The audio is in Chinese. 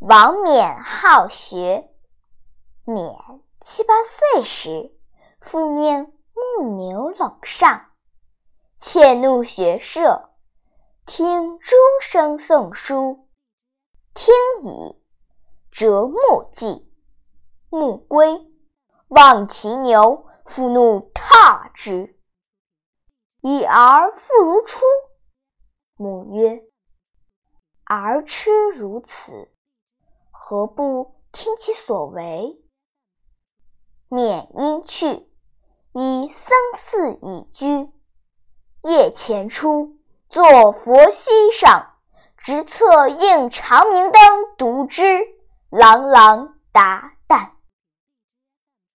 王冕好学。冕七八岁时，父命牧牛垄上，窃怒学射，听诸生诵书。听已，折木记，木归，望其牛，复怒挞之。已而复如初。母曰：“儿痴如此，何不听其所为？”免因去，以僧寺以居。夜前出，坐佛膝上，执策应长明灯读之，朗朗达。